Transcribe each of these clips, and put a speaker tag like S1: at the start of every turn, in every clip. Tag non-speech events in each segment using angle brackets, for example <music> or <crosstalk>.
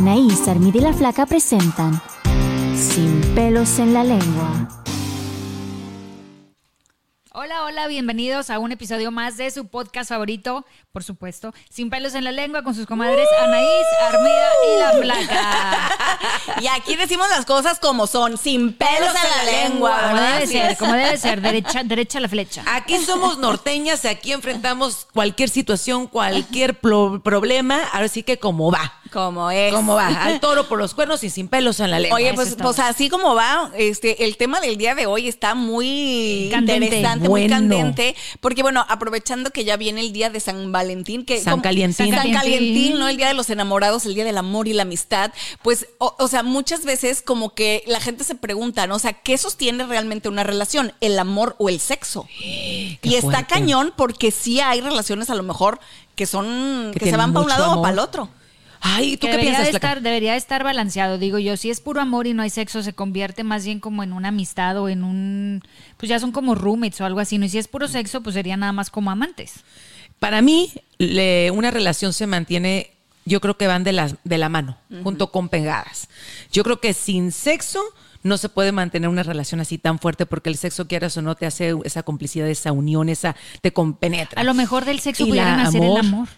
S1: Anaís, Armida y la Flaca presentan Sin pelos en la lengua.
S2: Hola, hola, bienvenidos a un episodio más de su podcast favorito, por supuesto, Sin pelos en la lengua con sus comadres Anaís, Armida y la Flaca.
S3: Y aquí decimos las cosas como son, sin pelos en la lengua.
S2: Como debe ser, como debe ser, derecha, derecha a la flecha.
S3: Aquí somos norteñas, aquí enfrentamos cualquier situación, cualquier plo- problema, ahora sí que como va.
S4: Como es.
S3: Como va, al toro por los cuernos y sin pelos en la lengua.
S4: Oye, pues, pues así como va, este, el tema del día de hoy está muy
S2: Candente.
S4: interesante,
S3: Bueno.
S4: muy candente, porque bueno, aprovechando que ya viene el día de San Valentín, que
S3: San Calientín.
S4: San Calientín. ¿no? El día de los enamorados, el día del amor y la amistad, pues, o, o sea, muchas veces como que la gente se pregunta, ¿no? O sea, ¿qué sostiene realmente una relación? ¿El amor o el sexo? y está
S3: fuerte.
S4: cañón porque sí hay relaciones a lo mejor que son,
S3: Que
S4: que, se van para un lado o para el otro.
S3: Ay, ¿tú
S2: Que
S3: qué
S2: debería,
S3: piensas,
S2: de estar, debería de estar balanceado, digo yo. Si es puro amor y no hay sexo, se convierte más bien como en una amistad o en un... Pues ya son como roommates o algo así. ¿no? Y si es puro sexo, pues sería nada más como amantes.
S3: Para mí, le- una relación se mantiene, yo creo que van de la, de la mano, junto con pegadas. Yo creo que sin sexo no se puede mantener una relación así tan fuerte porque el sexo, quieras o no, te hace esa complicidad, esa unión, esa te compenetra.
S2: A lo mejor del sexo
S3: Y
S2: pudieran hacer
S3: amor.
S2: el amor.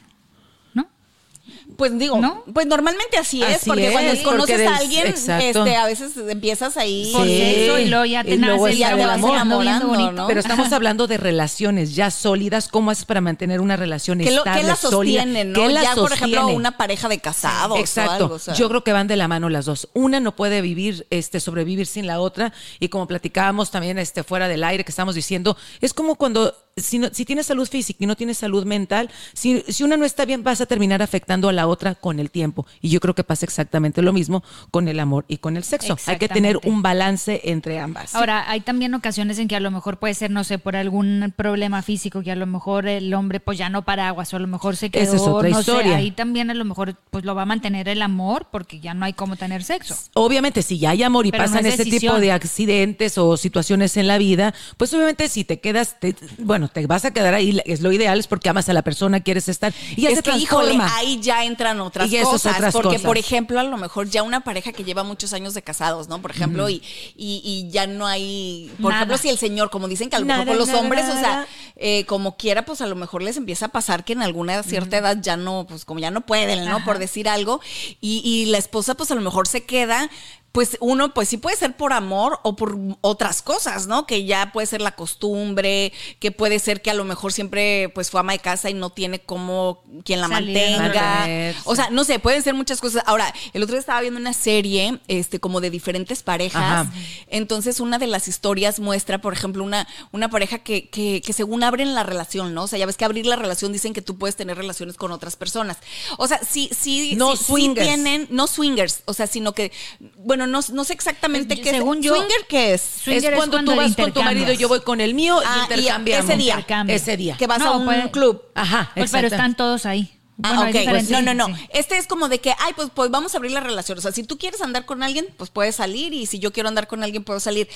S2: ¿No?
S4: Pues digo,
S2: ¿No?
S4: pues normalmente así es,
S3: Así
S4: porque
S3: es,
S4: cuando conoces a alguien, este, a veces empiezas ahí.
S2: Por y luego ya te
S3: Y luego
S2: nace y ya
S3: está
S2: te
S3: el
S2: vas enamorando.
S4: ¿no?
S3: Pero estamos <laughs> hablando de relaciones ya sólidas. ¿Cómo haces para mantener una relación
S4: ¿Qué, lo,
S3: estable,
S4: qué la
S3: sólida?
S4: sostienen,
S3: ¿Qué
S4: no?
S3: la
S4: ya, por ejemplo,
S3: sostiene?
S4: una pareja de casados
S3: Exacto.
S4: o algo. o sea.
S3: Yo creo que van de la mano las dos. Una no puede vivir, este, sobrevivir sin la otra. Y como platicábamos también este, fuera del aire, que estamos diciendo, es como cuando, si, no- si tienes salud física y no tienes salud mental, si, si una no está bien, vas a terminar afectando a la otra con el tiempo. Y yo creo que pasa exactamente lo mismo con el amor y con el sexo. Hay que tener un balance entre ambas.
S2: Ahora, hay también ocasiones en que a lo mejor puede ser, no sé, por algún problema físico, que a lo mejor el hombre pues ya no para aguas, o a lo mejor se quedó,
S3: Esa es otra
S2: no
S3: historia.
S2: sé, ahí también a lo mejor pues lo va a mantener el amor porque ya no hay cómo tener sexo.
S3: Obviamente, si ya hay amor y
S2: Pero no
S3: pasan
S2: es
S3: ese tipo
S2: decisión.
S3: de accidentes o situaciones en la vida, pues obviamente si te quedas, te- bueno, te vas a quedar ahí, es lo ideal, es porque amas a la persona, quieres estar, y ya
S4: es
S3: se
S4: que, híjole, ahí ya entran otras
S3: Y
S4: cosas.
S3: otras
S4: porque,
S3: cosas.
S4: por ejemplo, a lo mejor ya una pareja que lleva muchos años de casados, ¿no? Por ejemplo, y, y, y ya no hay. Por
S2: Nada.
S4: ejemplo, si el señor, como dicen que a lo
S3: Nada,
S4: mejor los
S3: nada,
S4: hombres, o sea, eh, como quiera, pues a lo mejor les empieza a pasar que en alguna cierta edad ya no, pues como ya no pueden, ¿no? Por decir algo. Y, y la esposa, pues a lo mejor se queda. Pues uno, pues sí puede ser por amor o por otras cosas, ¿no? Que ya puede ser la costumbre, que puede ser que a lo mejor siempre pues fue ama de casa y no tiene como quien la
S2: Salir.
S4: mantenga. O sea, no sé, pueden ser muchas cosas. Ahora, el otro día estaba viendo una serie, este, como de diferentes parejas.
S3: Ajá.
S4: Entonces, una de las historias muestra, por ejemplo, una, una pareja que, que, que según abren la relación, ¿no? O sea, ya ves que abrir la relación dicen que tú puedes tener relaciones con otras personas. O sea, sí, sí,
S3: No
S4: sí- sí
S3: swingers.
S4: tienen, no swingers, o sea, sino que, bueno, no, no sé exactamente
S2: Pues,
S4: qué
S2: según
S4: es.
S2: yo-
S4: ¿Swinger qué es?
S2: Swinger
S3: es
S2: es
S3: cuando,
S2: cuando
S3: tú vas con tu marido y yo voy con el mío
S4: Ah,
S3: y
S4: y
S3: intercambiamos.
S4: ese día.
S2: Intercambio.
S3: Ese día.
S4: Que vas
S2: No,
S4: a un
S2: puede-
S4: club.
S3: Ajá,
S2: Pues, pero están todos ahí.
S4: Ah,
S2: Bueno, hay
S4: ok.
S2: diferentes-
S4: no, no, no.
S2: sí.
S4: Este es como de que, ay, pues, pues vamos a abrir la relación. O sea, si tú quieres andar con alguien, pues puedes salir. Y si yo quiero andar con alguien, puedo salir.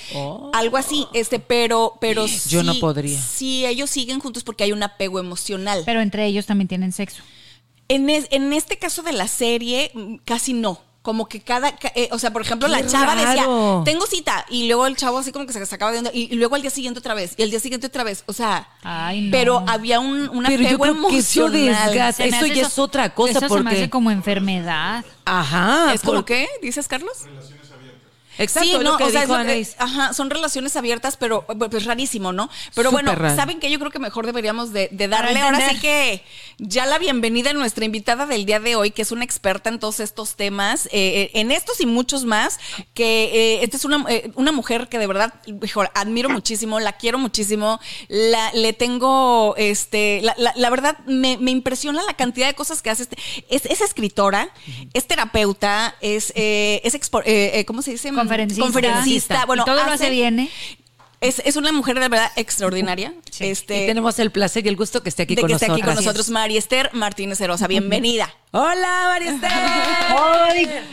S4: Algo así, este, pero, pero
S3: Yo no podría.
S4: Sí, ellos siguen juntos porque hay un apego emocional.
S2: Pero entre ellos también tienen sexo.
S4: en, es- en este caso de la serie, mm, casi no. Como que cada, ca- eh, o sea, por ejemplo,
S3: Qué
S4: la chava
S3: raro.
S4: decía, tengo cita, y luego el chavo así como que se sacaba de onda, y, y luego al día siguiente otra vez, y al día siguiente otra vez, o sea,
S2: Ay, no.
S4: pero había un, un
S3: Pero yo
S4: apego
S3: creo que eso
S4: emocional.
S3: desgasta. Eso ya es otra cosa,
S2: Eso se me
S3: porque-
S2: hace como enfermedad.
S3: Ajá.
S4: ¿Es como
S3: por-
S4: qué? ¿Dices, Carlos?
S3: Exacto,
S4: sí, no,
S3: lo que
S4: o sea,
S3: dijo
S4: es lo que-
S3: Anaís.
S4: ajá, son relaciones abiertas, pero pues rarísimo, ¿no? Pero
S3: Súper
S4: bueno,
S3: raro.
S4: ¿saben qué? Yo creo que mejor deberíamos de, de darle ahora sí que ya la bienvenida a nuestra invitada del día de hoy, que es una experta en todos estos temas, eh, eh, en estos y muchos más, que eh, esta es una, eh, una mujer que de verdad, mejor, admiro muchísimo, la quiero muchísimo, la, le tengo, este, la, la- la verdad, me, me impresiona la cantidad de cosas que hace. Este, es, es escritora, es terapeuta, es, eh, es expo- eh, eh, ¿cómo se dice?
S2: Conferencista.
S4: Conferencista. Bueno,
S2: Y todo lo hace bien, ¿eh?
S4: Es, es una mujer de verdad extraordinaria. Este,
S3: y tenemos el placer y el gusto que esté aquí
S4: de
S3: con
S4: que esté
S3: nosotros.
S4: aquí con nosotros María Esther Martínez Herosa. Bienvenida.
S3: Hola, María Esther. <laughs>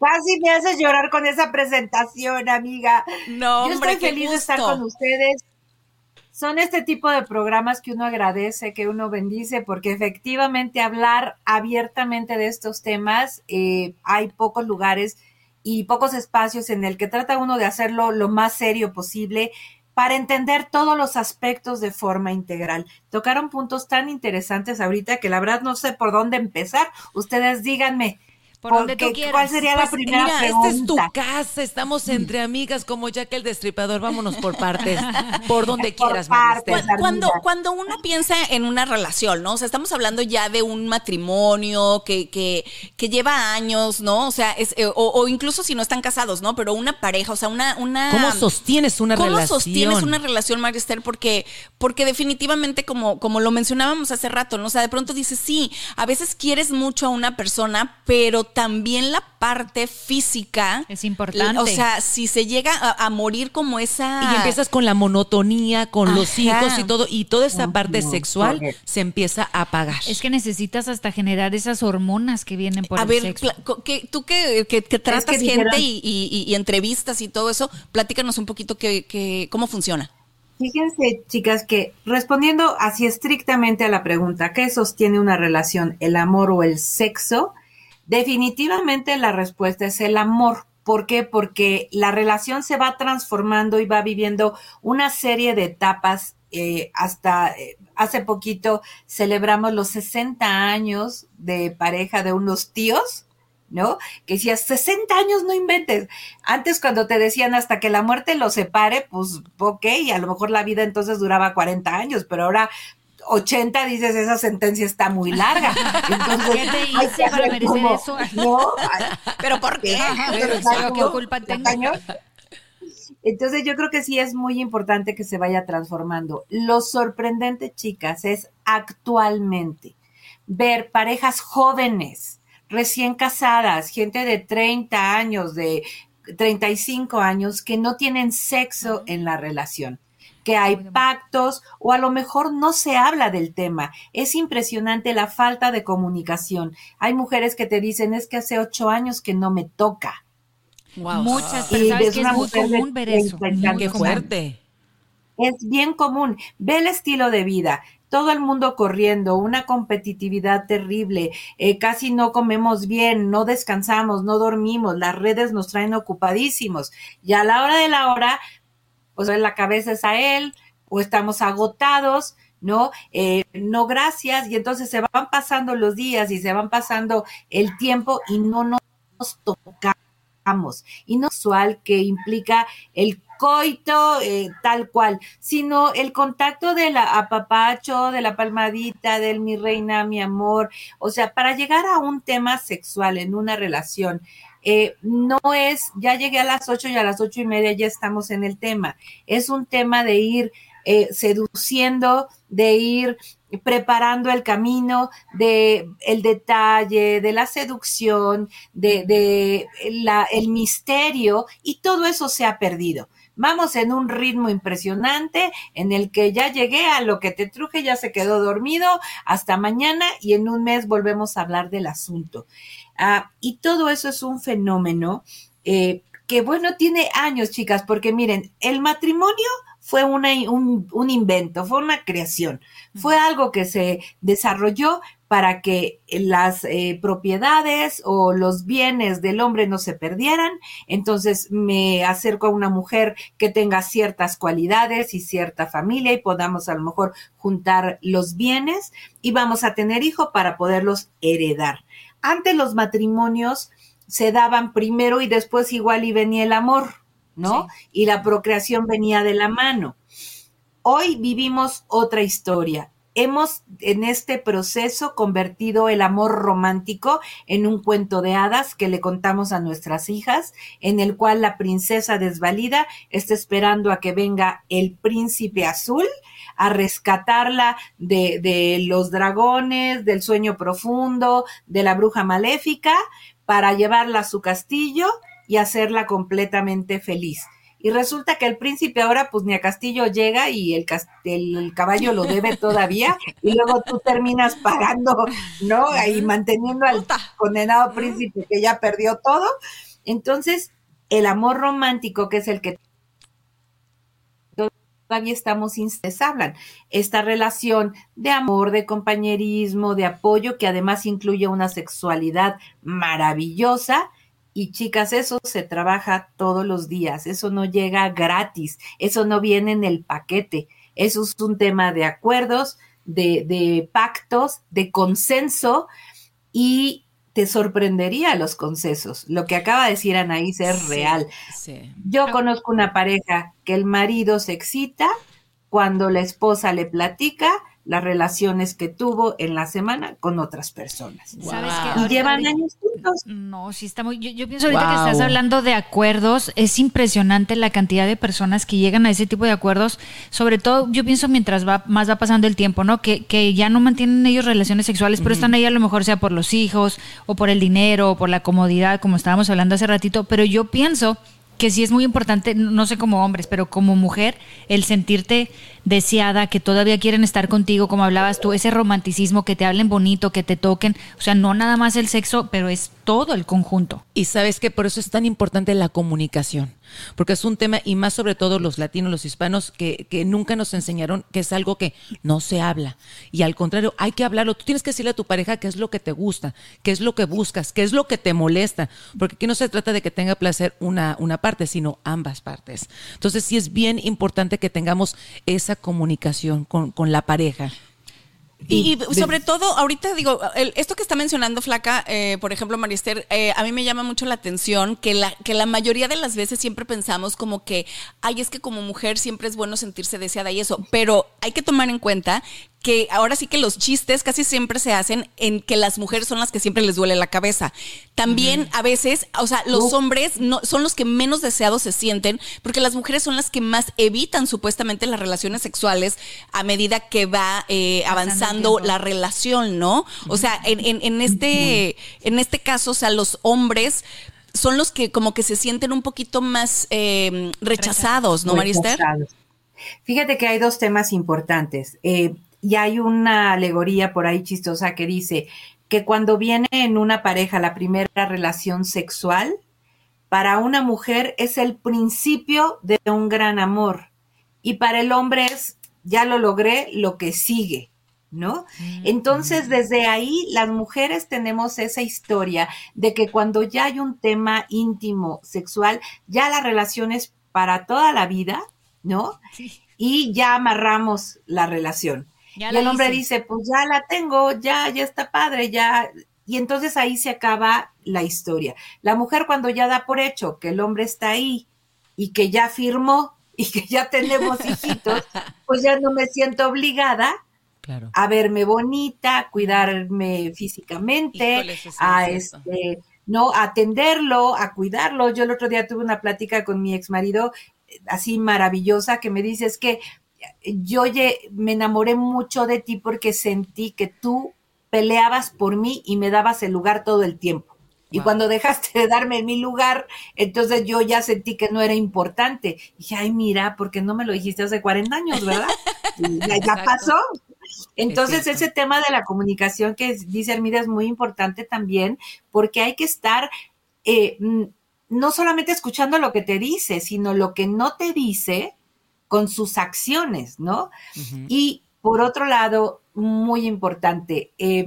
S5: Casi me haces llorar con esa presentación, amiga.
S4: No,
S5: Yo
S4: hombre,
S5: estoy
S4: qué
S5: feliz de estar
S4: gusto.
S5: con ustedes. Son este tipo de programas que uno agradece, que uno bendice, porque efectivamente hablar abiertamente de estos temas, eh, hay pocos lugares y pocos espacios en el que trata uno de hacerlo lo más serio posible para entender todos los aspectos de forma integral. Tocaron puntos tan interesantes ahorita que la verdad no sé por dónde empezar. Ustedes díganme.
S2: Por donde tú quieras.
S5: ¿Cuál sería la
S3: Pues,
S5: primera
S3: mira,
S5: pregunta?
S3: esta es tu casa, estamos entre amigas como Jack el Destripador, vámonos por partes, <laughs> por donde
S5: Por
S3: quieras.
S4: Cu- Cuando, cuando uno piensa en una relación, ¿no? O sea, estamos hablando ya de un matrimonio que, que, que lleva años, ¿no? O sea, es, eh, o, o incluso si no están casados, ¿no? Pero una pareja, o sea, una... una
S3: ¿Cómo sostienes una
S4: ¿Cómo
S3: relación?
S4: sostienes una relación, María Esther? Porque, porque definitivamente, como, como lo mencionábamos hace rato, ¿no? O sea, de pronto dices, sí, a veces quieres mucho a una persona, pero también la parte física.
S2: Es importante.
S4: O sea, si se llega a, a morir como esa.
S3: Y empiezas con la monotonía, con los hijos y todo, y toda esa parte sexual se empieza a apagar.
S2: Es que necesitas hasta generar esas hormonas que vienen por
S4: a
S2: el
S4: ver,
S2: sexo.
S4: que- tú que, que- que tratas
S5: que dijeron-
S4: gente y, y- y entrevistas y todo eso, platícanos un poquito que, que- cómo funciona.
S5: Fíjense, chicas, que respondiendo así estrictamente a la pregunta, ¿qué sostiene una relación, el amor o el sexo? Definitivamente la respuesta es el amor. ¿Por qué? Porque la relación se va transformando y va viviendo una serie de etapas. eh, hasta eh, hace poquito celebramos los 60 años de pareja de unos tíos, ¿no? Que decías, 60 años no inventes. Antes cuando te decían hasta que la muerte los separe, pues ok, a lo mejor la vida entonces duraba 40 años, pero ahora 80 dices, esa sentencia está muy larga. <laughs> Entonces,
S2: ¿Qué te hice para merecer
S5: como-
S2: eso? <laughs>
S5: No,
S4: ¿Pero por qué?
S5: pero
S2: ¿Yo
S5: exacto,
S2: qué culpa tengo?
S5: Entonces yo creo que sí es muy importante que se vaya transformando. Lo sorprendente, chicas, es actualmente ver parejas jóvenes, recién casadas, gente de 30 años, de 35 años, que no tienen sexo en la relación que hay pactos o a lo mejor no se habla del tema. Es impresionante la falta de comunicación. Hay mujeres que te dicen es que hace ocho años que no me toca.
S2: Muchas,
S5: Y
S2: pero sabes
S5: es
S2: que es
S5: una
S2: muy común ver eso.
S5: 30 y
S2: muy
S5: tantos
S3: Qué
S2: común.
S3: fuerte.
S5: Es bien común. Ve el estilo de vida. Todo el mundo corriendo, una competitividad terrible, eh, casi no comemos bien, no descansamos, no dormimos, las redes nos traen ocupadísimos. Y a la hora de la hora, pues la cabeza es a él, o estamos agotados, ¿no? Eh, no, gracias. Y entonces se van pasando los días y se van pasando el tiempo y no nos tocamos. Y no sexual que implica el coito eh, tal cual, sino el contacto del apapacho, de la palmadita, del mi reina, mi amor. O sea, para llegar a un tema sexual en una relación, eh, no es, ya llegué a las ocho y a las ocho y media ya estamos en el tema. Es un tema de ir eh, seduciendo, de ir preparando el camino de el detalle, de la seducción, de, de la, el misterio y todo eso se ha perdido. Vamos en un ritmo impresionante en el que ya llegué a lo que te truje, ya se quedó dormido, hasta mañana y en un mes volvemos a hablar del asunto. Ah, y todo eso es un fenómeno eh, que, bueno, tiene años, chicas, porque miren, el matrimonio fue una, un, un invento, fue una creación, fue algo que se desarrolló para que las eh, propiedades o los bienes del hombre no se perdieran. Entonces me acerco a una mujer que tenga ciertas cualidades y cierta familia y podamos a lo mejor juntar los bienes y vamos a tener hijo para poderlos heredar. Antes los matrimonios se daban primero y después igual y venía el amor, ¿no? Y la procreación venía de la mano. Hoy vivimos otra historia hemos en este proceso convertido el amor romántico en un cuento de hadas que le contamos a nuestras hijas, en el cual la princesa desvalida está esperando a que venga el príncipe azul a rescatarla de, de los dragones, del sueño profundo, de la bruja maléfica, para llevarla a su castillo y hacerla completamente feliz. Y resulta que el príncipe ahora, pues ni a Castillo llega y el, el, caballo lo debe todavía, <laughs> y luego tú terminas pagando, ¿no? Y manteniendo al condenado príncipe que ya perdió todo. Entonces, el amor romántico, que es el que todavía estamos les hablan. Esta relación de amor, de compañerismo, de apoyo, que además incluye una sexualidad maravillosa, y chicas, eso se trabaja todos los días, eso no llega gratis, eso no viene en el paquete, eso es un tema de acuerdos, de, pactos, de consenso y te sorprendería los consensos. Lo que acaba de decir Anaís es real. Yo conozco una pareja que el marido se excita cuando la esposa le platica las relaciones que tuvo en la semana con otras personas. Y llevan años juntos.
S2: No, sí está muy. Yo, pienso ahorita que estás hablando de acuerdos, es impresionante la cantidad de personas que llegan a ese tipo de acuerdos. Sobre todo, yo pienso mientras va más va pasando el tiempo, ¿no? Que, que ya no mantienen ellos relaciones sexuales, pero están ahí a lo mejor sea por los hijos o por el dinero o por la comodidad, como estábamos hablando hace ratito. Pero yo pienso que sí es muy importante, no sé como hombres, pero como mujer, el sentirte deseada, que todavía quieren estar contigo, como hablabas tú, ese romanticismo, que te hablen bonito, que te toquen, o sea, no nada más el sexo, pero es todo el conjunto.
S3: Y sabes que por eso es tan importante la comunicación, porque es un tema, y más sobre todo los latinos, los hispanos, que, que nunca nos enseñaron que es algo que no se habla. Y al contrario, hay que hablarlo. Tú tienes que decirle a tu pareja qué es lo que te gusta, qué es lo que buscas, qué es lo que te molesta, porque aquí no se trata de que tenga placer una, una parte, sino ambas partes. Entonces sí es bien importante que tengamos esa comunicación con, con la pareja.
S4: Y, sobre todo, ahorita digo, esto que está mencionando Flaca, eh, por ejemplo, Marister, eh, a mí me llama mucho la atención que la, que la mayoría de las veces siempre pensamos como que, ay, es que como mujer siempre es bueno sentirse deseada y eso, pero hay que tomar en cuenta que ahora sí que los chistes casi siempre se hacen en que las mujeres son las que siempre les duele la cabeza. También a veces, o sea, los hombres no, son los que menos deseados se sienten porque las mujeres son las que más evitan supuestamente las relaciones sexuales a medida que va eh, avanzando la relación, ¿no? O sea, en, en, este, en este caso, o sea, los hombres son los que como que se sienten un poquito más eh, rechazados, ¿no, Marister?
S5: Fíjate que hay dos temas importantes. Eh, y hay una alegoría por ahí chistosa que dice que cuando viene en una pareja la primera relación sexual, para una mujer es el principio de un gran amor y para el hombre es, ya lo logré, lo que sigue. ¿No? Mm, Entonces, mm. desde ahí, las mujeres tenemos esa historia de que cuando ya hay un tema íntimo, sexual, ya la relación es para toda la vida, ¿no? Y ya amarramos la relación y el hombre dice, pues ya la tengo, ya, ya está padre, ya. Y entonces ahí se acaba la historia. La mujer cuando ya da por hecho que el hombre está ahí y que ya firmó y que ya tenemos hijitos, <laughs> pues ya no me siento obligada a verme bonita, a cuidarme físicamente, a este, no, atenderlo, a cuidarlo. Yo el otro día tuve una plática con mi ex marido eh, así maravillosa que me dice es que yo me enamoré mucho de ti porque sentí que tú peleabas por mí y me dabas el lugar todo el tiempo. Y cuando dejaste de darme mi lugar, entonces yo ya sentí que no era importante. Y dije, ay, mira, porque no me lo dijiste hace 40 años, ¿verdad? <laughs> ya, pasó. Entonces, ese tema de la comunicación que dice Hermida es muy importante también, porque hay que estar eh, no solamente escuchando lo que te dice, sino lo que no te dice, con sus acciones, ¿no? Y por otro lado, muy importante, eh,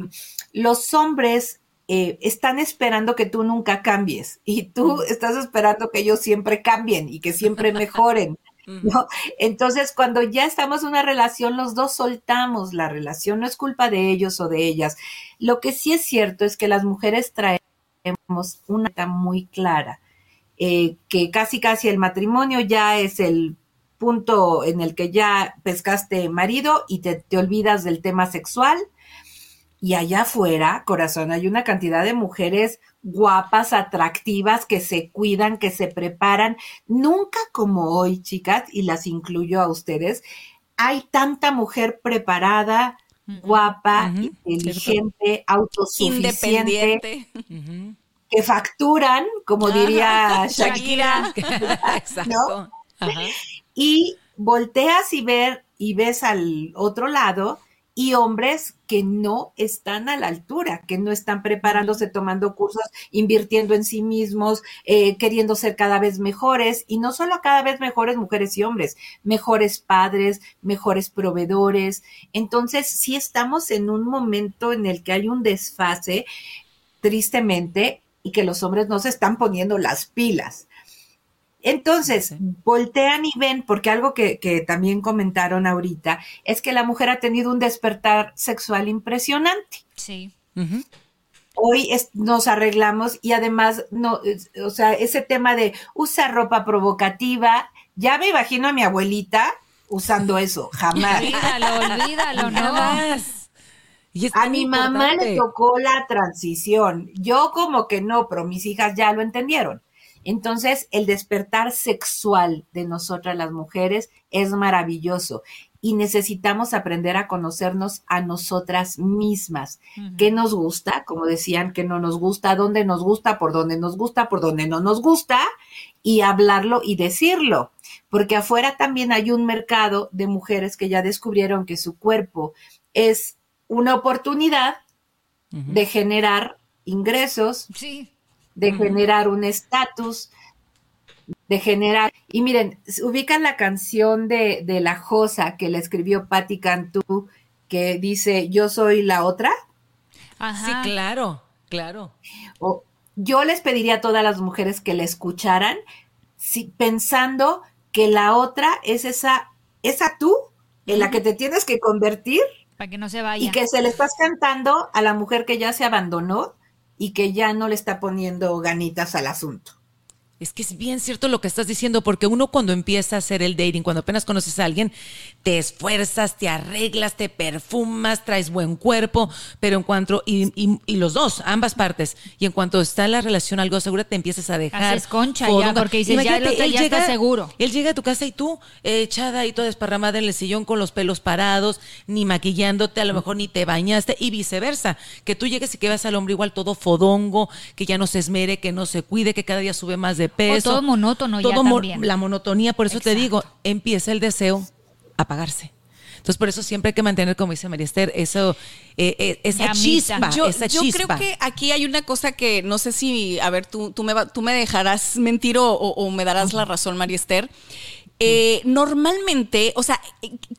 S5: los hombres eh, están esperando que tú nunca cambies y tú estás esperando que ellos siempre cambien y que siempre mejoren. <laughs> ¿no? Entonces, cuando ya estamos en una relación, los dos soltamos la relación, no es culpa de ellos o de ellas. Lo que sí es cierto es que las mujeres traemos una meta muy clara, eh, que casi casi el matrimonio ya es el punto en el que ya pescaste marido y te, te olvidas del tema sexual. Y allá afuera, corazón, hay una cantidad de mujeres guapas, atractivas, que se cuidan, que se preparan. Nunca como hoy, chicas, y las incluyo a ustedes, hay tanta mujer preparada, guapa, inteligente, autosuficiente, que facturan, como diría <laughs> Shakira. <laughs> Exacto. Y volteas y ver y ves al otro lado y hombres que no están a la altura, que no están preparándose, tomando cursos, invirtiendo en sí mismos, eh, queriendo ser cada vez mejores, y no solo cada vez mejores mujeres y hombres, mejores padres, mejores proveedores. Entonces, sí estamos en un momento en el que hay un desfase, tristemente, y que los hombres no se están poniendo las pilas. Entonces, voltean y ven, porque algo que, también comentaron ahorita es que la mujer ha tenido un despertar sexual impresionante.
S2: Sí.
S5: Hoy nos arreglamos y además, no, o sea, ese tema de usar ropa provocativa, ya me imagino a mi abuelita usando eso, jamás.
S2: Olvídalo, olvídalo, no más.
S5: a mi mamá le tocó la transición. Yo como que no, pero mis hijas ya lo entendieron. Entonces, el despertar sexual de nosotras las mujeres es maravilloso y necesitamos aprender a conocernos a nosotras mismas. ¿Qué nos gusta? Como decían, que no nos gusta, dónde nos gusta, por dónde nos gusta, por dónde no nos gusta, y hablarlo y decirlo. Porque afuera también hay un mercado de mujeres que ya descubrieron que su cuerpo es una oportunidad de generar ingresos,
S2: sí
S5: de generar un estatus, de generar... Y miren, ubican la canción de, de La Josa que le escribió Patti Cantú, que dice, yo soy la otra.
S3: Sí, claro, claro.
S5: yo les pediría a todas las mujeres que la escucharan, si, pensando que la otra es esa, esa tú en la que te tienes que convertir.
S2: Para que no se vaya.
S5: Y que se le estás cantando a la mujer que ya se abandonó y que ya no le está poniendo ganitas al asunto.
S3: Es que es bien cierto lo que estás diciendo, porque uno cuando empieza a hacer el dating, cuando apenas conoces a alguien, te esfuerzas, te arreglas, te perfumas, traes buen cuerpo, pero en cuanto, y, y, los dos, ambas partes, y en cuanto está la relación algo segura, te empiezas a dejar.
S2: Haces concha ya, porque dices, ya, el ya está seguro.
S3: Él llega a tu casa y tú, echada y toda desparramada en el sillón con los pelos parados, ni maquillándote, a lo mejor ni te bañaste, y viceversa, que tú llegues y que vas al hombre igual todo fodongo, que ya no se esmere, que no se cuide, que cada día sube más de peso.
S2: todo monótono todo ya también.
S3: La monotonía, por eso te digo, empieza el deseo a apagarse. Entonces, por eso siempre hay que mantener, como dice María Esther, eso, eh, eh, esa chispa,
S4: yo,
S3: esa
S4: yo creo que aquí hay una cosa que no sé si, a ver, tú, tú, me, tú me dejarás mentir o, me darás la razón, María Esther. Eh, normalmente, o sea,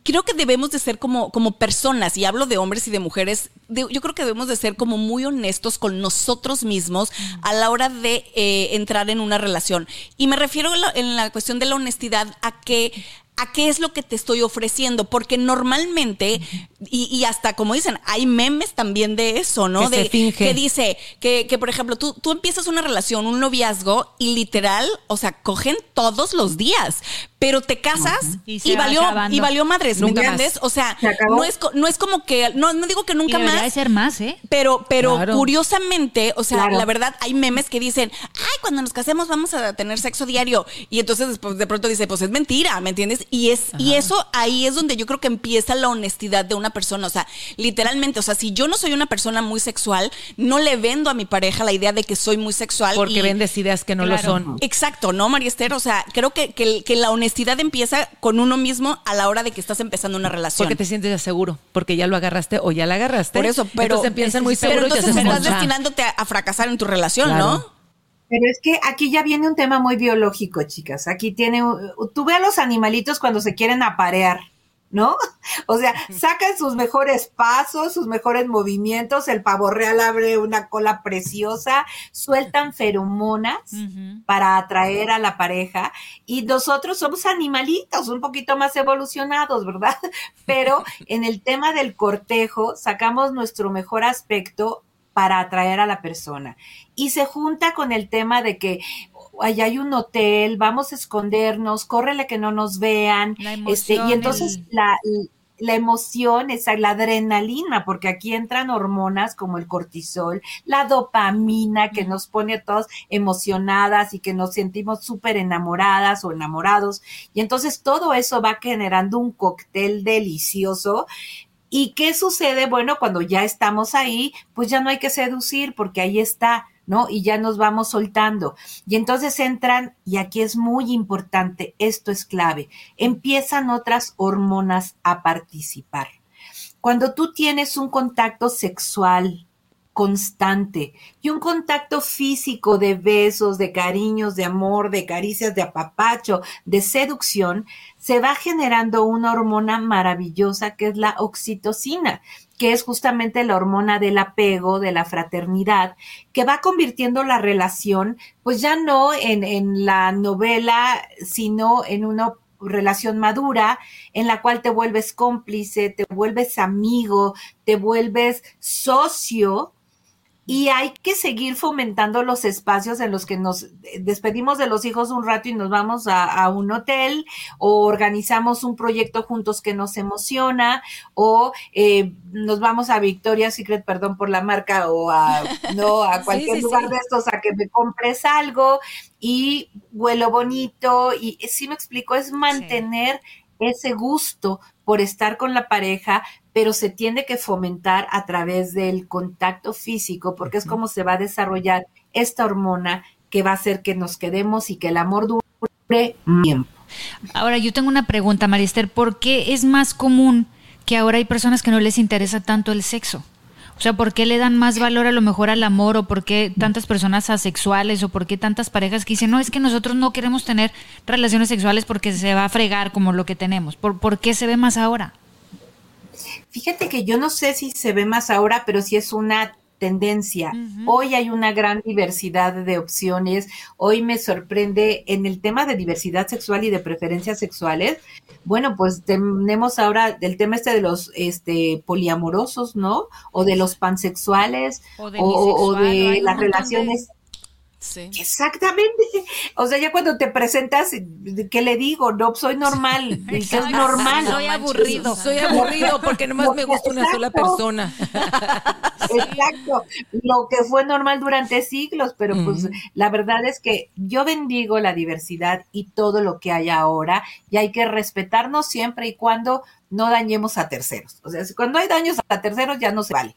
S4: creo que debemos de ser como, como personas, y hablo de hombres y de mujeres, yo creo que debemos de ser como muy honestos con nosotros mismos a la hora de eh, entrar en una relación. Y me refiero en la cuestión de la honestidad a que a qué es lo que te estoy ofreciendo, porque normalmente, y, hasta como dicen, hay memes también de eso, ¿no?
S3: Que
S4: de,
S3: se finge.
S4: Que dice que, que por ejemplo, tú, tú empiezas una relación, un noviazgo, y literal, o sea, cogen todos los días, pero te casas y, valió y valió madres, ¿me entiendes? O sea, no es, no es como que, no, no digo que nunca y más.
S2: ser más, ¿eh?
S4: Pero, pero curiosamente, o sea, la verdad, hay memes que dicen, ay, cuando nos casemos vamos a tener sexo diario. Y entonces después de pronto dice, pues es mentira, ¿me entiendes? Y es, y eso ahí es donde yo creo que empieza la honestidad de una persona. O sea, literalmente, o sea, si yo no soy una persona muy sexual, no le vendo a mi pareja la idea de que soy muy sexual.
S3: Porque vendes ideas que no lo son.
S4: Exacto, ¿no, María Esther? O sea, creo que, que, que la honestidad honestidad empieza con uno mismo a la hora de que estás empezando una relación.
S3: Porque te sientes seguro, porque ya lo agarraste o ya la agarraste.
S4: Por eso, pero
S3: entonces empiezan muy seguros
S4: pero entonces estás destinándote a, fracasar en tu relación, ¿no?
S5: Pero es que aquí ya viene un tema muy biológico, chicas. Aquí tiene, tú ve a los animalitos cuando se quieren aparear, ¿no? <laughs> O sea, sacan sus mejores pasos, sus mejores movimientos, el pavo real abre una cola preciosa, sueltan feromonas para atraer a la pareja y nosotros somos animalitos un poquito más evolucionados, ¿verdad? <laughs> Pero en el tema del cortejo sacamos nuestro mejor aspecto para atraer a la persona. Y se junta con el tema de que allá hay un hotel, vamos a escondernos, córrele que no nos vean. este, y entonces la, la emoción, esa, la adrenalina, porque aquí entran hormonas como el cortisol, la dopamina que nos pone a todos emocionadas y que nos sentimos súper enamoradas o enamorados. Y entonces todo eso va generando un cóctel delicioso ¿Y qué sucede? Bueno, cuando ya estamos ahí, pues ya no hay que seducir porque ahí está, ¿no? Y ya nos vamos soltando. Y entonces entran, y aquí es muy importante, esto es clave, empiezan otras hormonas a participar. Cuando tú tienes un contacto sexual constante y un contacto físico de besos, de cariños, de amor, de caricias, de apapacho, de seducción, se va generando una hormona maravillosa que es la oxitocina, que es justamente la hormona del apego, de la fraternidad, que va convirtiendo la relación, pues ya no en, en la novela, sino en una relación madura en la cual te vuelves cómplice, te vuelves amigo, te vuelves socio y hay que seguir fomentando los espacios en los que nos despedimos de los hijos un rato y nos vamos a, un hotel o organizamos un proyecto juntos que nos emociona o eh, nos vamos a Victoria's Secret, perdón por la marca, o a, <laughs> no, a cualquier lugar de estos a que me compres algo. Y vuelo bonito y si me explico, es mantener ese gusto por estar con la pareja, pero se tiene que fomentar a través del contacto físico, porque es como se va a desarrollar esta hormona que va a hacer que nos quedemos y que el amor dure tiempo.
S2: Ahora, yo tengo una pregunta, Marister, ¿por qué es más común que ahora hay personas que no les interesa tanto el sexo? O sea, ¿por qué le dan más valor a lo mejor al amor o por qué tantas personas asexuales o por qué tantas parejas que dicen, no, es que nosotros no queremos tener relaciones sexuales porque se va a fregar como lo que tenemos? ¿Por, por qué se ve más ahora?
S5: Fíjate que yo no sé si se ve más ahora, pero sí es una tendencia. Hoy hay una gran diversidad de opciones. Hoy me sorprende en el tema de diversidad sexual y de preferencias sexuales. Bueno, pues tenemos ahora el tema este de los este poliamorosos, ¿no? O de los pansexuales o de, las relaciones Exactamente. O sea, ya cuando te presentas, ¿qué le digo? No, soy normal. es normal.
S3: Soy aburrido. Soy aburrido porque nomás me gusta una sola persona. <laughs>
S5: Exacto. Lo que fue normal durante siglos, pero pues la verdad es que yo bendigo la diversidad y todo lo que hay ahora y hay que respetarnos siempre y cuando no dañemos a terceros. O sea, cuando hay daños a terceros ya no se vale.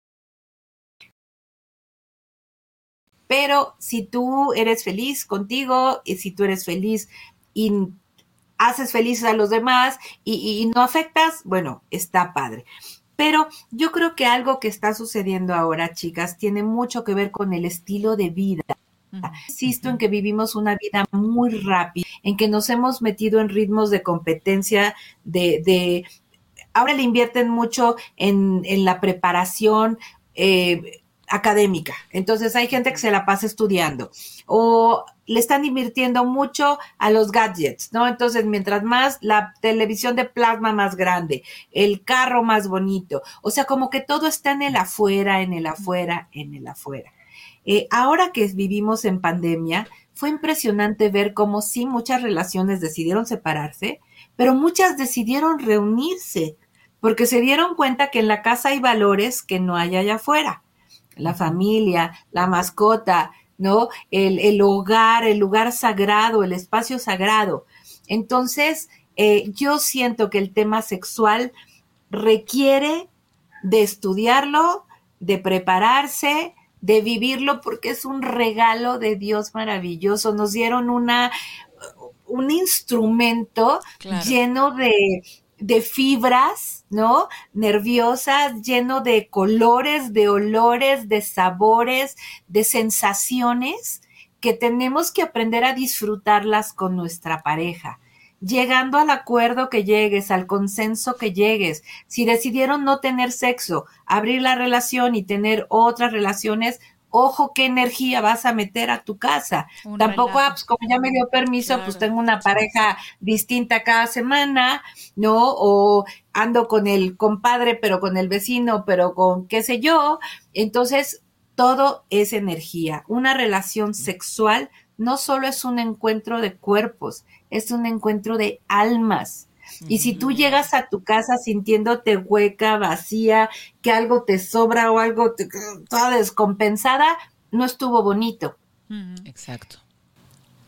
S5: Pero si tú eres feliz contigo y si tú eres feliz y haces felices a los demás y, no afectas, bueno, está padre. Pero yo creo que algo que está sucediendo ahora, chicas, tiene mucho que ver con el estilo de vida. Insisto en que vivimos una vida muy rápida, en que nos hemos metido en ritmos de competencia, de, ahora le invierten mucho en, la preparación. Eh, académica. Entonces hay gente que se la pasa estudiando o le están invirtiendo mucho a los gadgets, ¿no? Entonces, mientras más la televisión de plasma más grande, el carro más bonito, o sea, como que todo está en el afuera, en el afuera, en el afuera. Eh, ahora que vivimos en pandemia, fue impresionante ver cómo sí muchas relaciones decidieron separarse, pero muchas decidieron reunirse, porque se dieron cuenta que en la casa hay valores que no hay allá afuera. La familia, la mascota, ¿no? El, hogar, el lugar sagrado, el espacio sagrado. Entonces, eh, yo siento que el tema sexual requiere de estudiarlo, de prepararse, de vivirlo, porque es un regalo de Dios maravilloso. Nos dieron una, un instrumento lleno de, de fibras, ¿no? Nerviosas, lleno de colores, de olores, de sabores, de sensaciones que tenemos que aprender a disfrutarlas con nuestra pareja. Llegando al acuerdo que llegues, al consenso que llegues. Si decidieron no tener sexo, abrir la relación y tener otras relaciones, ojo qué energía vas a meter a tu casa. Tampoco, ah, pues como ya me dio permiso, pues tengo una pareja distinta cada semana, ¿no? O ando con el compadre, pero con el vecino, pero con qué sé yo. Entonces, todo es energía. Una relación sexual no solo es un encuentro de cuerpos, es un encuentro de almas. Y si tú llegas a tu casa sintiéndote hueca, vacía, que algo te sobra o algo toda descompensada, no estuvo bonito.
S3: Exacto.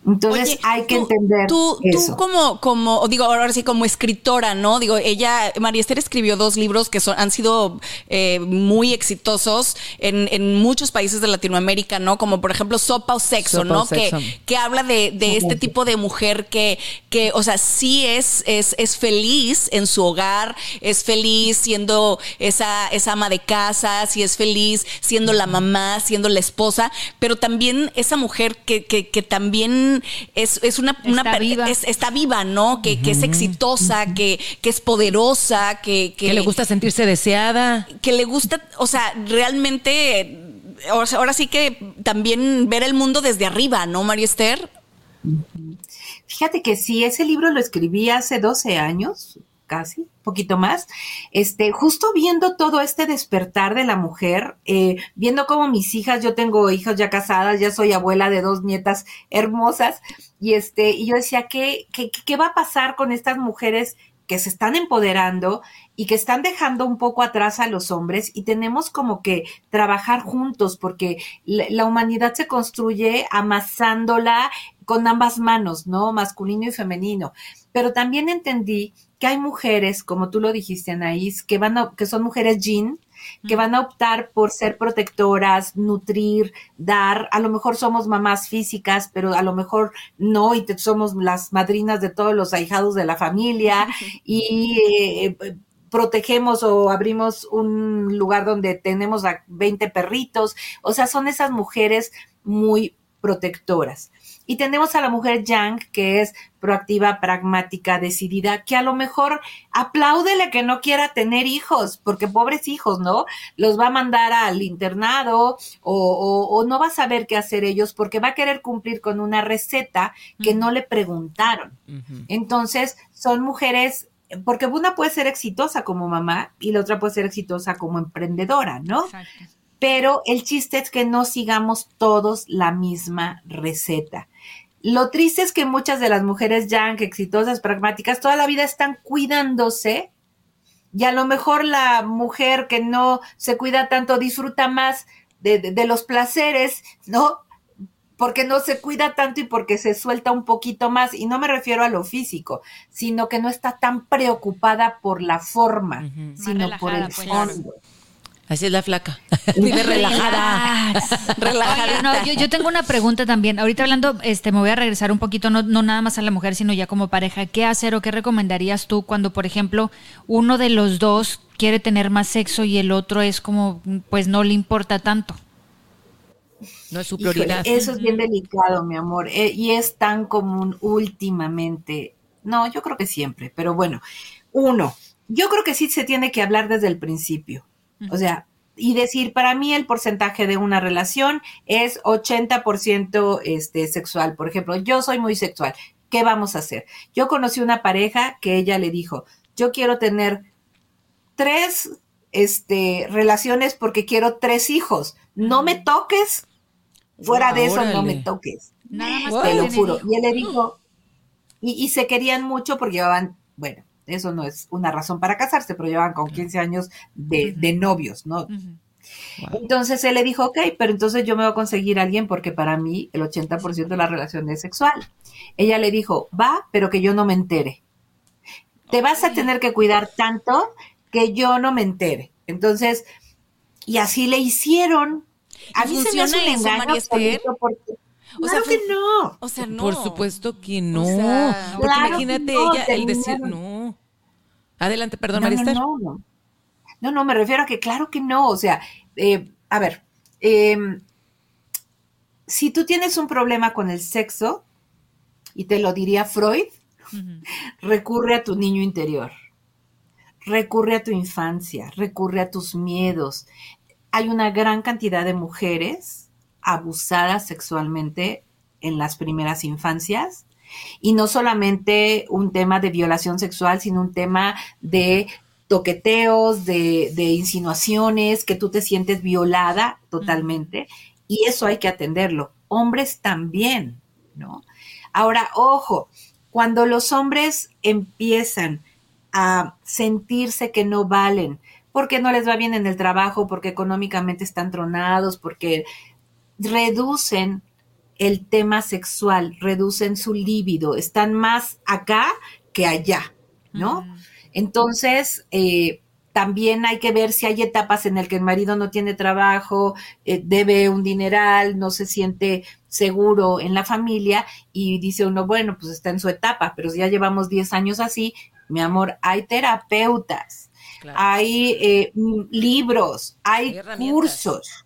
S4: Entonces hay que entender tú, Tú como, como, digo, ahora sí como escritora, ¿no? Digo, ella, María Esther escribió dos libros que son, han sido eh, muy exitosos en, en, muchos países de Latinoamérica, ¿no? Como por ejemplo Sopa o Sexo, ¿no? Que, que habla de, de este tipo de mujer que, que o sea, sí es, es, es feliz en su hogar, es feliz siendo esa, esa ama de casa, sí es feliz siendo la mamá, siendo la esposa, pero también esa mujer que, que, que también es, es una, está, viva. está viva, ¿no? Que, que es exitosa, que, que, es poderosa, que,
S3: que, le gusta sentirse deseada.
S4: Que le gusta, o sea, realmente, ahora sí que también ver el mundo desde arriba, ¿no, María Esther?
S5: Fíjate que sí, ese libro lo escribí hace 12 años, casi, poquito más, este, justo viendo todo este despertar de la mujer, eh, viendo cómo mis hijas, yo tengo hijas ya casadas, ya soy abuela de dos nietas hermosas, y este, y yo decía, ¿qué, qué, qué va a pasar con estas mujeres que se están empoderando y que están dejando un poco atrás a los hombres y tenemos como que trabajar juntos porque la, humanidad se construye amasándola con ambas manos, ¿no? Masculino y femenino. Pero también entendí que hay mujeres, como tú lo dijiste, Anaís, que van a, que son mujeres jean, que van a optar por ser protectoras, nutrir, dar, a lo mejor somos mamás físicas, pero a lo mejor no, y somos las madrinas de todos los ahijados de la familia, <laughs> y eh, protegemos o abrimos un lugar donde tenemos a 20 perritos, o sea, son esas mujeres muy protectoras. Y tenemos a la mujer Yang, que es proactiva, pragmática, decidida, que a lo mejor apláudele que no quiera tener hijos, porque pobres hijos, ¿no? Los va a mandar al internado o, no va a saber qué hacer ellos porque va a querer cumplir con una receta que no le preguntaron. Entonces, son mujeres porque una puede ser exitosa como mamá y la otra puede ser exitosa como emprendedora, ¿no? Pero el chiste es que no sigamos todos la misma receta. Lo triste es que muchas de las mujeres ya exitosas, pragmáticas, toda la vida están cuidándose y a lo mejor la mujer que no se cuida tanto disfruta más de, los placeres, ¿no? Porque no se cuida tanto y porque se suelta un poquito más. Y no me refiero a lo físico, sino que no está tan preocupada por la forma, sino por el pues.
S3: Así es la flaca. <laughs> Vive relajada.
S2: relajada. yo, tengo una pregunta también. Ahorita hablando, este, me voy a regresar un poquito, no, no nada más a la mujer, sino ya como pareja. ¿Qué hacer o qué recomendarías tú cuando, por ejemplo, uno de los dos quiere tener más sexo y el otro es como, pues no le importa tanto?
S3: No es su prioridad.
S5: eso es bien delicado, mi amor. Eh, y es tan común últimamente. No, yo creo que siempre, pero bueno. Uno, yo creo que sí se tiene que hablar desde el principio o sea, y decir, para mí el porcentaje de una relación es 80% este, sexual. Por ejemplo, yo soy muy sexual. ¿Qué vamos a hacer? Yo conocí una pareja que ella le dijo, yo quiero tener tres este, relaciones porque quiero tres hijos. No me toques. Fuera de eso, no me toques. Nada más te lo juro. Y él le dijo, y, se querían mucho porque llevaban, bueno, eso no es una razón para casarse, pero llevaban con 15 años de, novios, ¿no? Entonces él le dijo, ok, pero entonces yo me voy a conseguir a alguien porque para mí el 80% de la relación es sexual. Ella le dijo, va, pero que yo no me entere. Te vas a tener que cuidar tanto que yo no me entere. Entonces, y así le hicieron. A mí se me hace un engaño porque o claro sea, que no.
S3: O sea, no. Por supuesto que no. Porque imagínate ella el decir no. Adelante, perdón,
S5: no,
S3: Marista.
S5: No, no, no. No, me refiero a que claro que no. O sea, eh, a ver, em, si tú tienes un problema con el sexo, y te lo diría Freud, recurre a tu niño interior, recurre a tu infancia, recurre a tus miedos. Hay una gran cantidad de mujeres abusadas sexualmente en las primeras infancias. Y no solamente un tema de violación sexual, sino un tema de toqueteos, de, insinuaciones, que tú te sientes violada totalmente. Y eso hay que atenderlo. Hombres también, ¿no? Ahora, ojo, cuando los hombres empiezan a sentirse que no valen, porque no les va bien en el trabajo, porque económicamente están tronados, porque reducen el tema sexual, reducen su líbido, están más acá que allá, ¿no? Entonces, eh, también hay que ver si hay etapas en las que el marido no tiene trabajo, eh, debe un dineral, no se siente seguro en la familia y dice uno, bueno, pues está en su etapa, pero si ya llevamos 10 años así, mi amor, hay terapeutas, hay eh, libros, hay cursos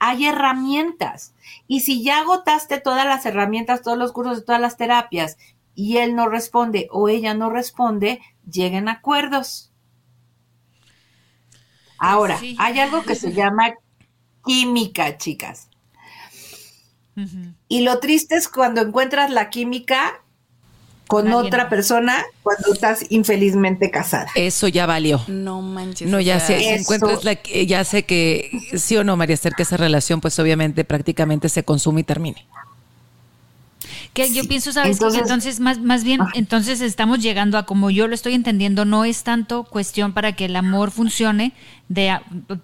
S5: hay herramientas. Y si ya agotaste todas las herramientas, todos los cursos, todas las terapias, y él no responde o ella no responde, lleguen a acuerdos. Ahora, hay algo que se llama química, chicas. Y lo triste es cuando encuentras la química con otra persona cuando estás infelizmente casada.
S3: Eso ya valió.
S4: No manches.
S3: No, ya sé, encuentras la, ya sé que sí o no, María Esther, que esa relación pues obviamente prácticamente se consume y termine.
S2: Que yo pienso, ¿sabes? Entonces, entonces más, más bien, ah. entonces estamos llegando a como yo lo estoy entendiendo, no es tanto cuestión para que el amor funcione, de,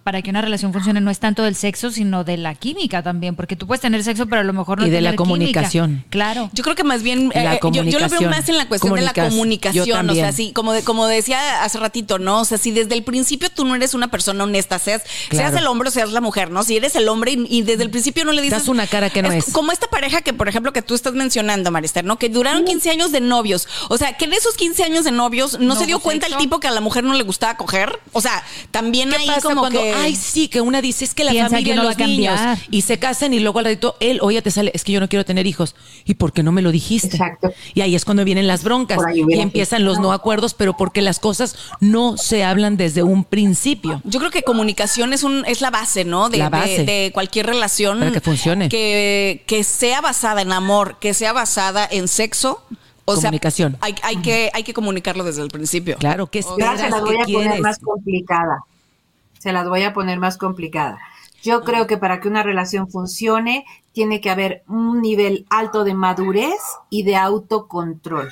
S2: para que una relación funcione no es tanto del sexo, sino de la química también, porque tú puedes tener sexo, pero a lo mejor no
S3: Y de la comunicación.
S2: Claro.
S4: Yo creo que más bien, eh, yo, lo veo más en la cuestión de la comunicación, o sea, sí, como, de, como decía hace ratito, ¿no? O sea, si desde el principio tú no eres una persona honesta, seas, seas el hombre o seas la mujer, ¿no? Si eres el hombre y, desde el principio no le dices...
S3: Das una cara que no es.
S4: Como esta pareja que, por ejemplo, que tú estás mencionando, Marister, ¿no? Que duraron 15 años de novios. O sea, que en esos 15 años de novios no, se dio cuenta el tipo que a la mujer no le gustaba coger. O sea, también ahí como que
S3: ay, sí, que una dice es que la familia no los niños y se casan y luego al ratito él, oye, te sale, es que yo no quiero tener hijos. ¿Y por qué no me lo dijiste?
S5: Exacto.
S3: Y ahí es cuando vienen las broncas y empiezan los no acuerdos, pero porque las cosas no se hablan desde un principio.
S4: Yo creo que comunicación es un es la base, ¿no? De, la base. de, cualquier relación
S3: para que funcione.
S4: Que, que sea basada en amor, que sea basada en sexo. O
S3: comunicación.
S4: hay, hay, que, hay que comunicarlo desde el principio.
S3: Claro, que?
S5: Se la voy a poner más complicada se las voy a poner más complicada. Yo creo que para que una relación funcione, tiene que haber un nivel alto de madurez y de autocontrol.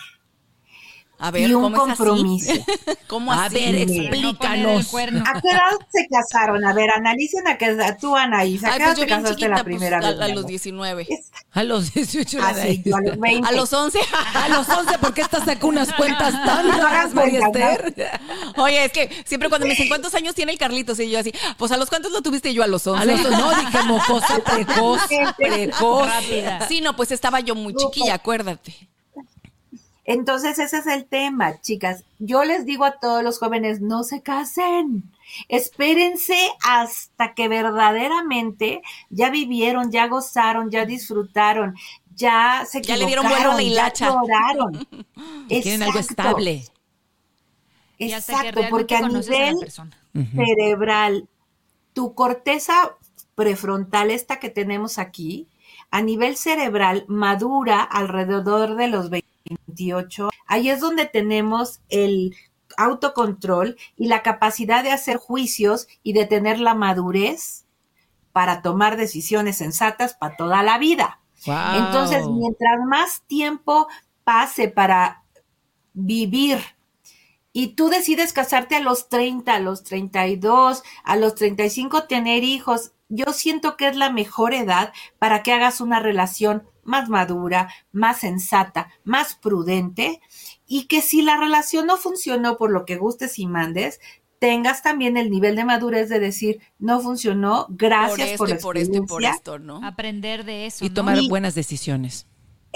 S4: A ver,
S5: y un compromiso. <laughs>
S4: ¿Cómo A ver,
S3: explícanos.
S5: ¿A qué edad se casaron? A ver, analicen a qué edad tú, Anaís. ¿A qué edad te casaste la pues, primera vez?
S4: A, los 19.
S3: A los 18
S5: ah, sí, a los 20. <laughs>
S4: A los 11.
S3: a los 11, porque esta sacó unas cuentas tan raras, María Esther.
S4: Oye, es que siempre cuando me dicen cuántos años tiene el Carlitos, y yo así, pues a los cuántos lo tuviste yo a los 11. A
S3: los, no, dije mocosa, precoz, <laughs> precoz.
S4: Sí, no, pues estaba yo muy chiquilla, acuérdate.
S5: Entonces ese es el tema, chicas. Yo les digo a todos los jóvenes, no se casen. Espérense hasta que verdaderamente ya vivieron, ya gozaron, ya disfrutaron, ya se
S4: ya le dieron vuelo a la hilacha.
S5: ya lloraron. <laughs>
S3: Quieren algo estable.
S5: Exacto, porque a nivel cerebral tu corteza prefrontal, esta que tenemos aquí, a nivel cerebral madura alrededor de los 28. Ahí es donde tenemos el autocontrol y la capacidad de hacer juicios y de tener la madurez para tomar decisiones sensatas para toda la vida. Entonces, mientras más tiempo pase para vivir y tú decides casarte a los 30, a los 32, a los 35, tener hijos, yo siento que es la mejor edad para que hagas una relación más madura, más sensata, más prudente y que si la relación no funcionó por lo que gustes y mandes, tengas también el nivel de madurez de decir, no funcionó, gracias por, esto, por esto y por esto,
S2: ¿no? Aprender de eso.
S3: Y tomar buenas decisiones.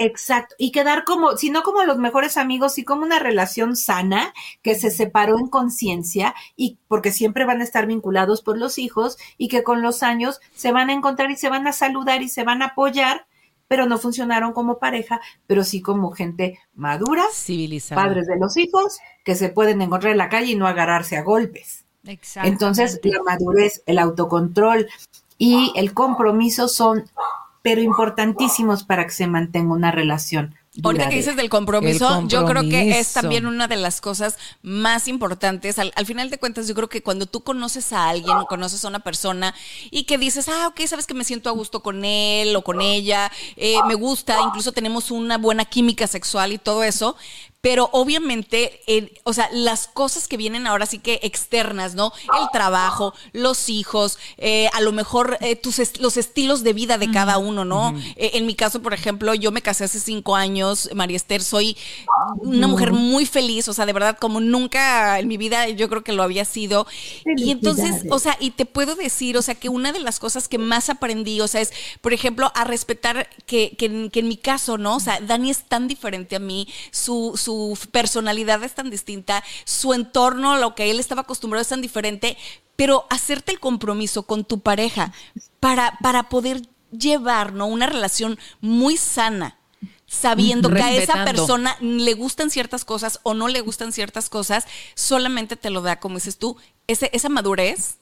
S5: Exacto, y quedar como, si no como los mejores amigos, sí como una relación sana que se separó en conciencia y porque siempre van a estar vinculados por los hijos y que con los años se van a encontrar y se van a saludar y se van a apoyar, pero no funcionaron como pareja, pero sí como gente madura,
S3: civilizada,
S5: padres de los hijos que se pueden encontrar en la calle y no agarrarse a golpes. Entonces, la madurez, el autocontrol y el compromiso son pero importantísimos para que se mantenga una relación.
S4: Ahorita que dices del compromiso, yo creo que es también una de las cosas más importantes. Al, final de cuentas, yo creo que cuando tú conoces a alguien o conoces a una persona y que dices, ah, ok, sabes que me siento a gusto con él o con ella, eh, me gusta, incluso tenemos una buena química sexual y todo eso, pero obviamente, o sea, las cosas que vienen ahora sí que externas, ¿no? El trabajo, los hijos, eh, a lo mejor eh, tus los estilos de vida de cada uno, ¿no? Eh, en mi caso, por ejemplo, yo me casé hace cinco años, María Esther, soy una mujer muy feliz, o sea, de verdad, como nunca en mi vida yo creo que lo había sido. Y entonces, o sea, y te puedo decir, o sea, que una de las cosas que más aprendí, o sea, es, por ejemplo, a respetar que, que, que en mi caso, ¿no? O sea, Dani es tan diferente a mí, su su personalidad es tan distinta, su entorno, lo que él estaba acostumbrado es tan diferente, pero hacerte el compromiso con tu pareja para, para poder llevar una relación muy sana, sabiendo que a esa persona le gustan ciertas cosas o no le gustan ciertas cosas, solamente te lo da, como dices tú, ese, esa madurez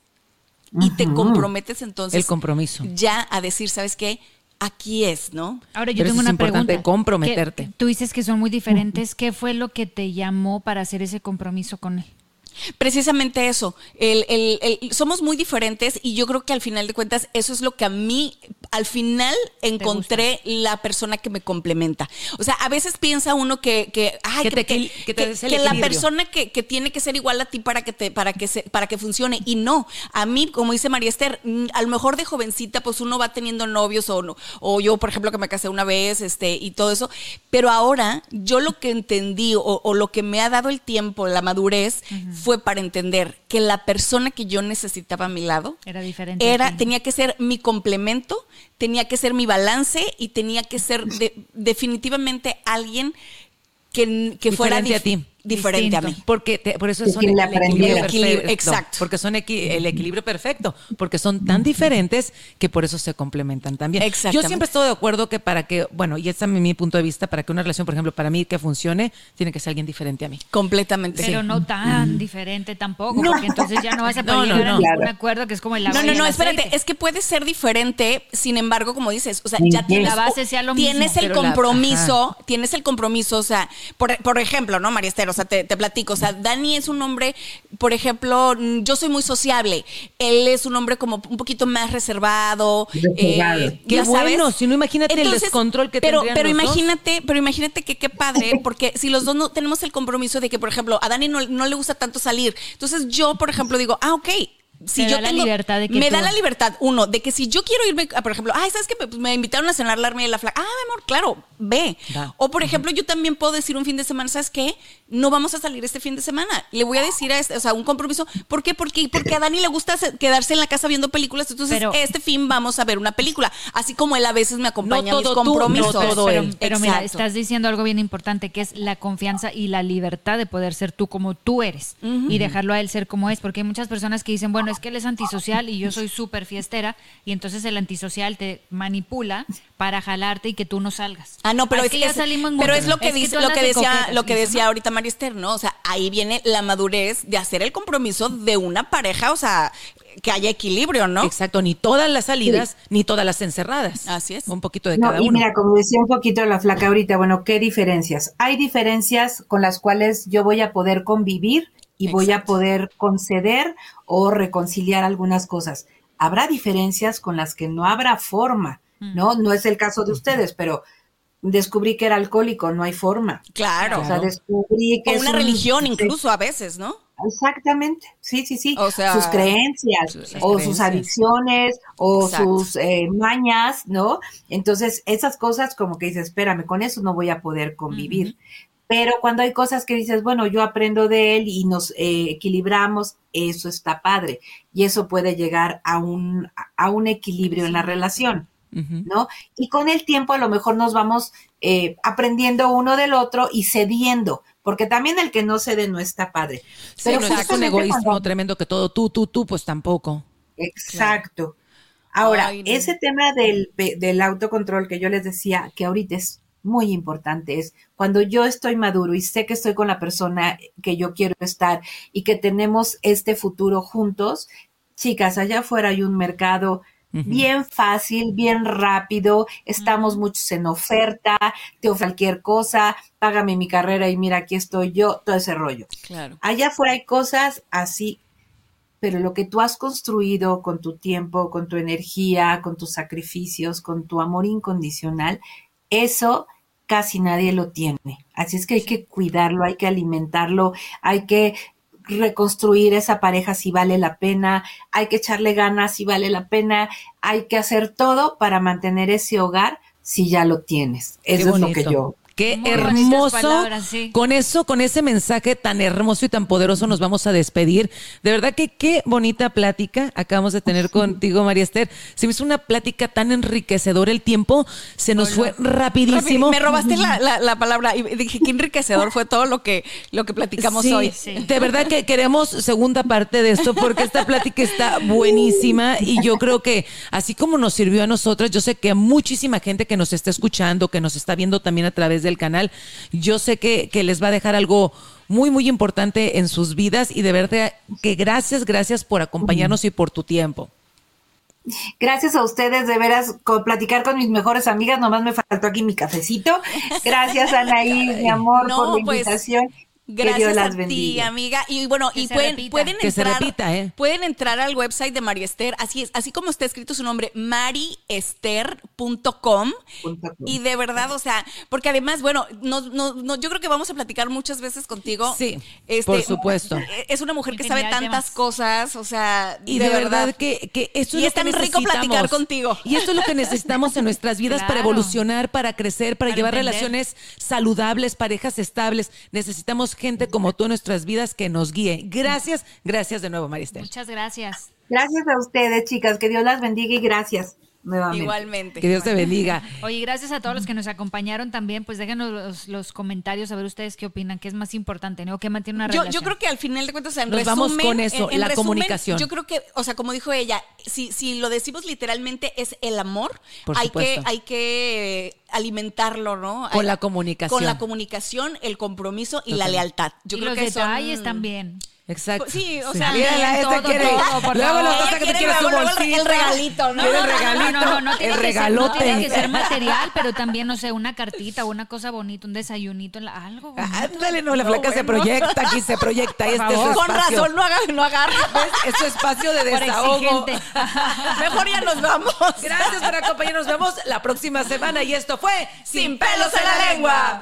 S4: y te comprometes entonces.
S3: El compromiso.
S4: Ya a decir, ¿sabes qué? Aquí es, ¿no?
S2: Ahora yo tengo una pregunta.
S3: comprometerte.
S2: tú dices que son muy diferentes. ¿Qué fue lo que te llamó para hacer ese compromiso con él?
S4: Precisamente eso, el, el, somos muy diferentes y yo creo que al final de cuentas eso es lo que a mí al final encontré la persona que me complementa. O sea, a veces piensa uno que, que, ay, que, la persona que, tiene que ser igual a ti para que te, para que se, para que funcione. Y no, a mí, como dice María Esther, mm, a lo mejor de jovencita, pues uno va teniendo novios o no, o yo, por ejemplo, que me casé una vez, este, y todo eso. Pero ahora, yo lo que entendí o, lo que me ha dado el tiempo, la madurez, fue para entender que la persona que yo necesitaba a mi lado
S2: era diferente.
S4: Era, tenía que ser mi complemento, tenía que ser mi balance y tenía que ser definitivamente alguien que, que fuera
S3: a ti
S4: diferente a mí.
S3: Porque por eso son el, equilibrio, Exacto. Porque son el equilibrio perfecto. Porque son tan diferentes que por eso se complementan también. Yo siempre estoy de acuerdo que para que, bueno, y este es mi, punto de vista, para que una relación, por ejemplo, para mí que funcione, tiene que ser alguien diferente a mí.
S4: Completamente.
S2: Pero no tan diferente tampoco, porque entonces ya no vas a poder llegar a un acuerdo que es como el
S4: agua No, no, no, espérate, es que puede ser diferente, sin embargo, como dices, o sea, ya tienes, la base sea lo tienes el compromiso, tienes el compromiso, o sea, por, por ejemplo, ¿no, María Esther? Sea, te, platico. O sea, Dani es un hombre, por ejemplo, yo soy muy sociable. Él es un hombre como un poquito más reservado.
S3: Eh, qué bueno, si no imagínate el descontrol que
S4: pero, pero imagínate, pero imagínate que qué padre, porque si los dos no tenemos el compromiso de que, por ejemplo, a Dani no, no le gusta tanto salir. Entonces yo, por ejemplo, digo, ah, ok, si yo
S2: da la libertad de que
S4: me da la libertad uno de que si yo quiero irme por ejemplo ay sabes que pues, me invitaron a cenar la arma de la flaca ah mi amor claro ve o por ejemplo yo también puedo decir un fin de semana sabes qué no vamos a salir este fin de semana le voy a decir a este o sea un compromiso. ¿por qué? porque porque a Dani le gusta quedarse en la casa viendo películas entonces este fin vamos a ver una película así como él a veces me acompaña a mis compromisos.
S2: pero, mira estás diciendo algo bien importante que es la confianza y la libertad de poder ser tú como tú eres y dejarlo a él ser como es porque hay muchas personas que dicen bueno es que él es antisocial y yo soy súper fiestera y entonces el antisocial te manipula para jalarte y que tú no salgas.
S4: Ah, no, pero es, que ya salimos pero es lo que dice, lo que decía, lo que decía ahorita Marister, ¿no? O sea, ahí viene la madurez de hacer el compromiso de una pareja, o sea, que haya equilibrio, ¿no?
S3: Exacto, ni todas las salidas, ni todas las encerradas.
S4: Así es.
S3: Un poquito de
S5: No,
S3: cada
S5: y
S3: uno.
S5: mira, como decía un poquito la flaca ahorita, bueno, ¿qué diferencias? Hay diferencias con las cuales yo voy a poder convivir y voy a poder conceder o reconciliar algunas cosas. Habrá diferencias con las que no habrá forma, ¿no? No es el caso de ustedes, pero descubrí que era alcohólico, no hay forma.
S4: Claro.
S5: O sea, descubrí que
S4: O
S5: es
S4: una
S5: un-
S4: religión incluso a veces, ¿no?
S5: Exactamente, sí, sí, sí.
S4: O sea,
S5: sus creencias,
S3: sus
S5: o
S3: creencias.
S5: sus adicciones, o
S4: Exacto.
S5: sus eh, mañas, ¿no? Entonces, esas cosas como que dices, espérame, con eso no voy a poder convivir. Pero cuando hay cosas que dices, bueno, yo aprendo de él y nos eh, equilibramos, eso está padre. Y eso puede llegar a un, a un equilibrio en la relación. ¿no? Y con el tiempo a lo mejor nos vamos eh, aprendiendo uno del otro y cediendo, porque también el que no cede no está padre.
S3: Sí,
S5: Pero
S3: no es un egoísmo
S5: cuando-
S3: tremendo que todo tú, tú, tú, pues tampoco.
S5: Exacto. Ahora,
S4: Ay, no.
S5: ese tema del, del autocontrol que yo les decía que ahorita es muy importante, es cuando yo estoy maduro y sé que estoy con la persona que yo quiero estar y que tenemos este futuro juntos, chicas, allá afuera hay un mercado bien fácil, bien rápido, estamos muchos en oferta, te ofrezco cualquier cosa, págame mi carrera y mira, aquí estoy yo, todo ese rollo.
S4: Claro.
S5: Allá afuera hay cosas así, pero lo que tú has construido con tu tiempo, con tu energía, con tus sacrificios, con tu amor incondicional, eso casi nadie lo tiene. Así es que hay que cuidarlo, hay que alimentarlo, hay que reconstruir esa pareja si vale la pena, hay que echarle ganas si vale la pena, hay que hacer todo para mantener ese hogar si ya lo tienes. Eso es lo que yo
S3: Qué
S2: Muy
S3: hermoso.
S2: palabras, sí.
S3: Con eso, con ese mensaje tan hermoso y tan poderoso nos vamos a despedir. De verdad que qué bonita plática acabamos de tener <laughs> contigo, María Esther. Se me hizo una plática tan enriquecedora. El tiempo se nos fue rapidísimo.
S4: Me robaste la, la- la palabra y dije qué enriquecedor fue todo lo que, lo que platicamos
S3: Sí,
S4: hoy.
S3: De verdad que queremos segunda parte de esto porque esta plática está buenísima y yo creo que así como nos sirvió a nosotras, yo sé que a muchísima gente que nos está escuchando, que nos está viendo también a través del canal, yo sé que, que les va a dejar algo muy, muy importante en sus vidas y de verdad que gracias, gracias por acompañarnos y por tu tiempo.
S5: Gracias a ustedes, de veras, con platicar con mis mejores amigas, nomás me faltó aquí mi cafecito. Gracias, <laughs> Anaí, mi amor,
S4: No,
S5: por la
S4: pues,
S5: que
S4: Gracias
S5: Dios las
S4: a ti,
S5: bendiga.
S4: amiga. Y bueno,
S2: Que
S4: y pueden,
S2: repita.
S4: pueden
S3: Que se
S4: entrar,
S3: repita, ¿eh?
S4: pueden entrar al website de María Esther, así es, así como está escrito su nombre, mariester.com. Y de verdad, o sea, porque además, bueno, no, no, no, yo creo que vamos a platicar muchas veces contigo. Este,
S3: Sí, por supuesto.
S4: Es una mujer que sabe tantas cosas, o sea,
S3: Y de, verdad, que, que esto es
S4: Y
S3: lo
S4: es
S3: que
S4: tan rico platicar
S3: necesitamos.
S4: contigo.
S3: Y esto es lo que necesitamos en nuestras vidas para evolucionar, para crecer, para,
S2: Para
S3: llevar
S2: entender.
S3: relaciones saludables, parejas estables. Necesitamos gente como tú en nuestras vidas que nos guíe. Gracias, gracias de nuevo, Maristel.
S2: Muchas gracias.
S5: Gracias a ustedes, chicas, que Dios las bendiga y gracias nuevamente.
S4: igualmente.
S3: Que Dios te bendiga. <laughs>
S2: Oye, gracias a todos los que nos acompañaron también. Pues déjenos los, los comentarios a ver ustedes qué opinan, qué es más importante, ¿no? ¿Qué mantiene una
S4: Yo,
S2: relación?
S4: yo creo que al final de cuentas, o sea, en
S3: Nos
S4: resumen,
S3: vamos con eso,
S4: en- en
S3: la
S4: resumen,
S3: comunicación.
S4: Yo creo que, o sea, como dijo ella, si, si lo decimos literalmente es el amor,
S3: Por
S4: hay que, hay que alimentarlo, ¿no?
S3: Con la comunicación.
S4: Con la comunicación, el compromiso y la lealtad. Yo
S2: y
S4: creo
S2: los
S4: que son-
S2: detalles también.
S3: Exacto.
S4: Pues sí, o sea,
S2: todo,
S3: quiere.
S2: todo, por
S3: luego pasa que te
S4: quiere
S3: su
S4: luego el regalito, ¿no?
S3: El regalito.
S2: No, no, no, tiene
S3: el
S2: ser- no
S3: regalote.
S2: tiene que ser <laughs> material, pero también, no sé, una cartita o una cosa bonita, un desayunito, la- algo. bonito.
S3: Ándale, no, la flaca se proyecta aquí, se proyecta. y Este es.
S4: Con razón, no, haga, no agarra.
S3: Es su espacio de desahogo. <laughs>
S4: Mejor ya nos vamos.
S3: Gracias por acompañarnos. Nos vemos la próxima semana. Y esto fue
S4: Sin pelos en la lengua.